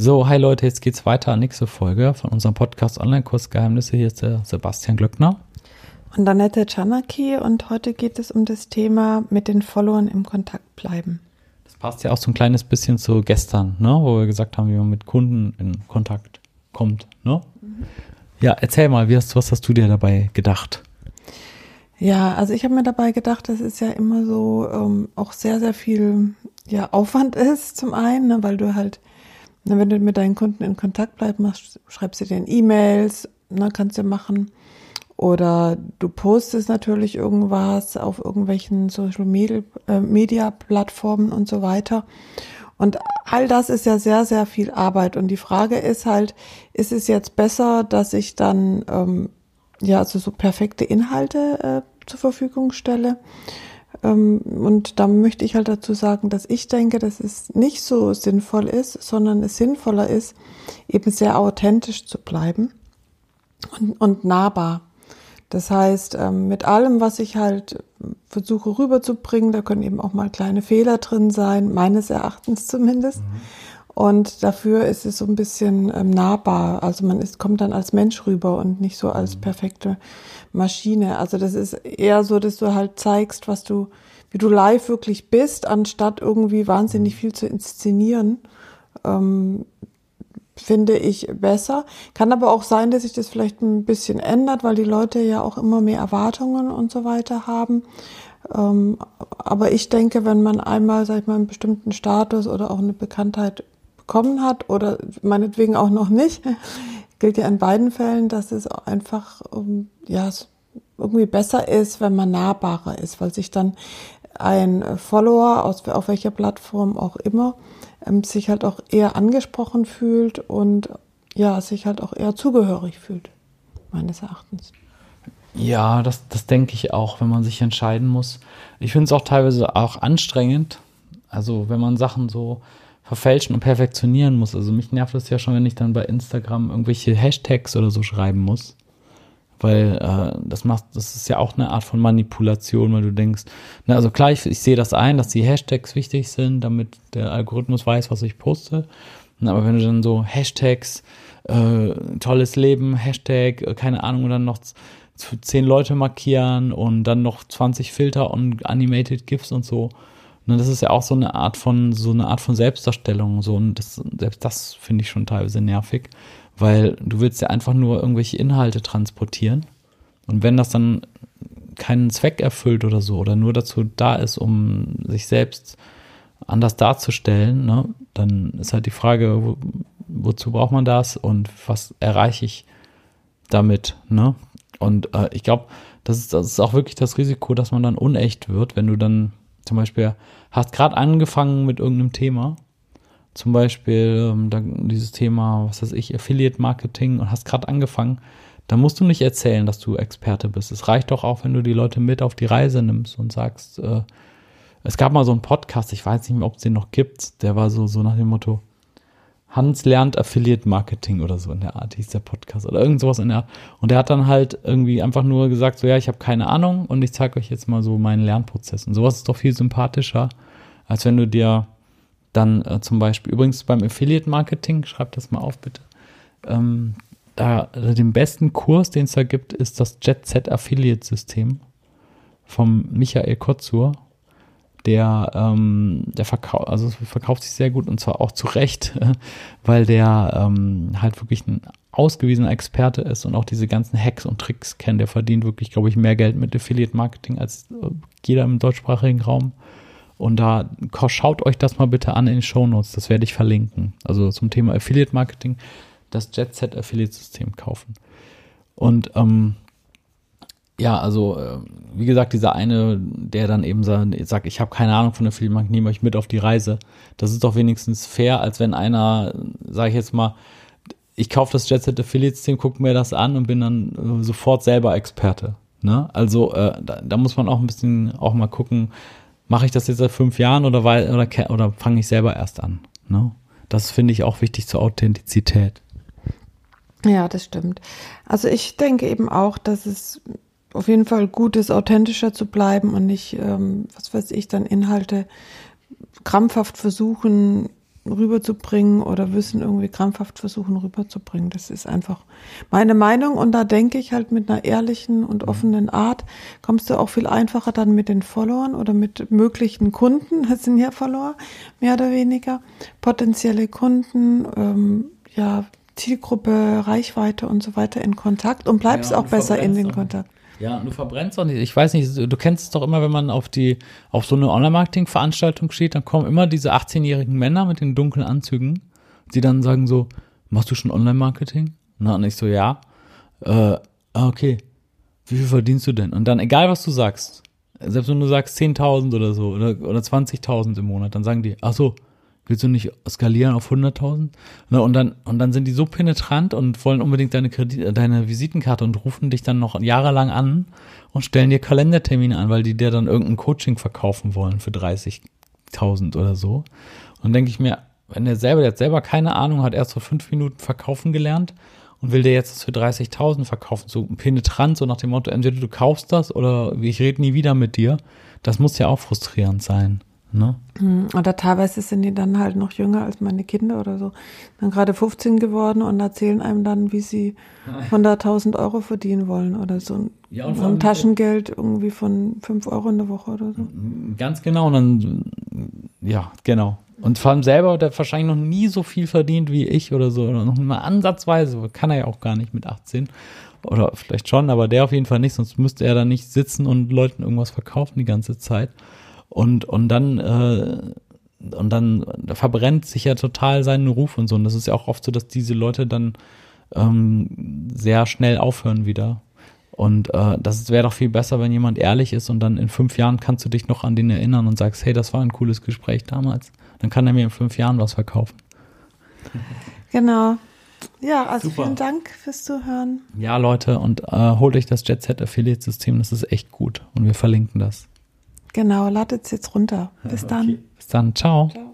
So, hi Leute, jetzt geht's weiter. Nächste Folge von unserem Podcast Online-Kurs Geheimnisse. Hier ist der Sebastian Glöckner. Und Annette Czanaki und heute geht es um das Thema mit den Followern im Kontakt bleiben. Das passt ja auch so ein kleines bisschen zu gestern, ne? wo wir gesagt haben, wie man mit Kunden in Kontakt kommt. Ne? Mhm. Ja, erzähl mal, wie hast, was hast du dir dabei gedacht? Ja, also ich habe mir dabei gedacht, dass es ja immer so ähm, auch sehr, sehr viel ja, Aufwand ist, zum einen, ne, weil du halt wenn du mit deinen Kunden in Kontakt bleibst, machst, schreibst du denen E-Mails, ne, kannst du machen. Oder du postest natürlich irgendwas auf irgendwelchen Social Media, äh, Media Plattformen und so weiter. Und all das ist ja sehr, sehr viel Arbeit. Und die Frage ist halt, ist es jetzt besser, dass ich dann ähm, ja also so perfekte Inhalte äh, zur Verfügung stelle? Ähm, und da möchte ich halt dazu sagen, dass ich denke, dass es nicht so sinnvoll ist, sondern es sinnvoller ist, eben sehr authentisch zu bleiben und, und nahbar. Das heißt, ähm, mit allem, was ich halt versuche rüberzubringen, da können eben auch mal kleine Fehler drin sein, meines Erachtens zumindest. Mhm. Und dafür ist es so ein bisschen ähm, nahbar. Also man ist, kommt dann als Mensch rüber und nicht so als mhm. perfekte Maschine. Also das ist eher so, dass du halt zeigst, was du, wie du live wirklich bist, anstatt irgendwie wahnsinnig viel zu inszenieren. Ähm, finde ich besser. Kann aber auch sein, dass sich das vielleicht ein bisschen ändert, weil die Leute ja auch immer mehr Erwartungen und so weiter haben. Ähm, aber ich denke, wenn man einmal, sag ich mal, einen bestimmten Status oder auch eine Bekanntheit bekommen hat oder meinetwegen auch noch nicht, gilt ja in beiden Fällen, dass es einfach ähm, ja irgendwie besser ist, wenn man nahbarer ist, weil sich dann ein Follower aus auf welcher Plattform auch immer ähm, sich halt auch eher angesprochen fühlt und ja sich halt auch eher zugehörig fühlt meines Erachtens. Ja, das, das denke ich auch, wenn man sich entscheiden muss. Ich finde es auch teilweise auch anstrengend. Also wenn man Sachen so verfälschen und perfektionieren muss. Also mich nervt es ja schon, wenn ich dann bei Instagram irgendwelche Hashtags oder so schreiben muss. Weil äh, das macht, das ist ja auch eine Art von Manipulation, weil du denkst, na, also klar, ich, ich sehe das ein, dass die Hashtags wichtig sind, damit der Algorithmus weiß, was ich poste. Aber wenn du dann so Hashtags, äh, tolles Leben, Hashtag, äh, keine Ahnung, und dann noch zehn Leute markieren und dann noch 20 Filter und Animated GIFs und so, Ne, das ist ja auch so eine Art von, so eine Art von Selbstdarstellung. So, und das, selbst das finde ich schon teilweise nervig, weil du willst ja einfach nur irgendwelche Inhalte transportieren. Und wenn das dann keinen Zweck erfüllt oder so, oder nur dazu da ist, um sich selbst anders darzustellen, ne, dann ist halt die Frage, wo, wozu braucht man das und was erreiche ich damit, ne? Und äh, ich glaube, das ist, das ist auch wirklich das Risiko, dass man dann unecht wird, wenn du dann zum Beispiel hast gerade angefangen mit irgendeinem Thema, zum Beispiel ähm, dieses Thema, was weiß ich, Affiliate Marketing und hast gerade angefangen, dann musst du nicht erzählen, dass du Experte bist. Es reicht doch auch, wenn du die Leute mit auf die Reise nimmst und sagst, äh, es gab mal so einen Podcast, ich weiß nicht mehr, ob es den noch gibt, der war so, so nach dem Motto, Hans lernt Affiliate Marketing oder so in der Art, hieß der Podcast oder irgend sowas in der Art. Und der hat dann halt irgendwie einfach nur gesagt, so ja, ich habe keine Ahnung und ich zeige euch jetzt mal so meinen Lernprozess. Und sowas ist doch viel sympathischer, als wenn du dir dann äh, zum Beispiel, übrigens beim Affiliate Marketing, schreib das mal auf bitte, ähm, da, also den besten Kurs, den es da gibt, ist das Jet Set Affiliate System vom Michael Kotzur der, ähm, der verkauft, also verkauft sich sehr gut und zwar auch zu Recht, weil der ähm, halt wirklich ein ausgewiesener Experte ist und auch diese ganzen Hacks und Tricks kennt. Der verdient wirklich, glaube ich, mehr Geld mit Affiliate Marketing als äh, jeder im deutschsprachigen Raum. Und da schaut euch das mal bitte an in den Show Notes. Das werde ich verlinken. Also zum Thema Affiliate Marketing, das Jet Set Affiliate System kaufen. Und ähm, ja, also äh, wie gesagt, dieser eine, der dann eben sagt, ich habe keine Ahnung von der Film, ich nehme euch mit auf die Reise. Das ist doch wenigstens fair, als wenn einer, sage ich jetzt mal, ich kaufe das Jet Set Affiliate System, gucke mir das an und bin dann äh, sofort selber Experte. Ne? Also äh, da, da, muss man auch ein bisschen auch mal gucken, mache ich das jetzt seit fünf Jahren oder weil oder, oder fange ich selber erst an. Ne? Das finde ich auch wichtig zur Authentizität. Ja, das stimmt. Also ich denke eben auch, dass es auf jeden Fall gut ist, authentischer zu bleiben und nicht, ähm, was weiß ich, dann Inhalte krampfhaft versuchen, rüberzubringen oder Wissen irgendwie krampfhaft versuchen rüberzubringen. Das ist einfach meine Meinung und da denke ich halt mit einer ehrlichen und mhm. offenen Art kommst du auch viel einfacher dann mit den Followern oder mit möglichen Kunden, das sind ja Follower, mehr oder weniger, potenzielle Kunden, ähm, ja, Zielgruppe, Reichweite und so weiter in Kontakt und bleibst ja, auch besser in den Kontakt. Ja, du verbrennst auch nicht. Ich weiß nicht, du kennst es doch immer, wenn man auf die, auf so eine Online-Marketing-Veranstaltung steht, dann kommen immer diese 18-jährigen Männer mit den dunklen Anzügen, die dann sagen so, machst du schon Online-Marketing? Na, und ich so, ja. Äh, ah, okay. Wie viel verdienst du denn? Und dann, egal was du sagst, selbst wenn du sagst 10.000 oder so, oder, oder 20.000 im Monat, dann sagen die, ach so, willst du nicht skalieren auf 100.000? Ne, und dann, und dann sind die so penetrant und wollen unbedingt deine Kredit, deine Visitenkarte und rufen dich dann noch jahrelang an und stellen dir Kalendertermine an, weil die dir dann irgendein Coaching verkaufen wollen für 30.000 oder so. Und denke ich mir, wenn der selber, der hat selber keine Ahnung, hat erst vor fünf Minuten verkaufen gelernt und will dir jetzt das für 30.000 verkaufen, so penetrant, so nach dem Motto, entweder du kaufst das oder ich rede nie wieder mit dir. Das muss ja auch frustrierend sein. Ne? Hm, oder teilweise sind die dann halt noch jünger als meine Kinder oder so. Dann gerade 15 geworden und erzählen einem dann, wie sie 100.000 Euro verdienen wollen oder so. Ja, und ein Taschengeld irgendwie von 5 Euro in der Woche oder so. Ganz genau. Und dann, ja, genau. Und vor allem selber, der wahrscheinlich noch nie so viel verdient wie ich oder so. Oder noch mal ansatzweise. Kann er ja auch gar nicht mit 18. Oder vielleicht schon, aber der auf jeden Fall nicht. Sonst müsste er da nicht sitzen und Leuten irgendwas verkaufen die ganze Zeit. Und, und dann, äh, und dann verbrennt sich ja total seinen Ruf und so. Und das ist ja auch oft so, dass diese Leute dann ähm, sehr schnell aufhören wieder. Und äh, das wäre doch viel besser, wenn jemand ehrlich ist und dann in fünf Jahren kannst du dich noch an den erinnern und sagst, hey, das war ein cooles Gespräch damals. Dann kann er mir in fünf Jahren was verkaufen. Genau. Ja, also Super. vielen Dank fürs Zuhören. Ja, Leute, und äh, holt euch das Jet Set Affiliate System, das ist echt gut. Und wir verlinken das. Genau, ladet es jetzt runter. Bis okay. dann. Bis dann. Ciao. Ciao.